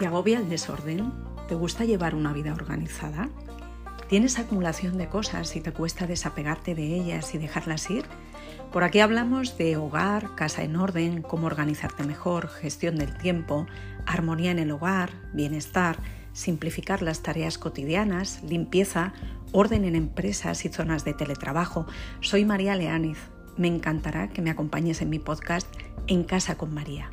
¿Te agobia el desorden? ¿Te gusta llevar una vida organizada? ¿Tienes acumulación de cosas y te cuesta desapegarte de ellas y dejarlas ir? Por aquí hablamos de hogar, casa en orden, cómo organizarte mejor, gestión del tiempo, armonía en el hogar, bienestar, simplificar las tareas cotidianas, limpieza, orden en empresas y zonas de teletrabajo. Soy María Leániz. Me encantará que me acompañes en mi podcast En Casa con María.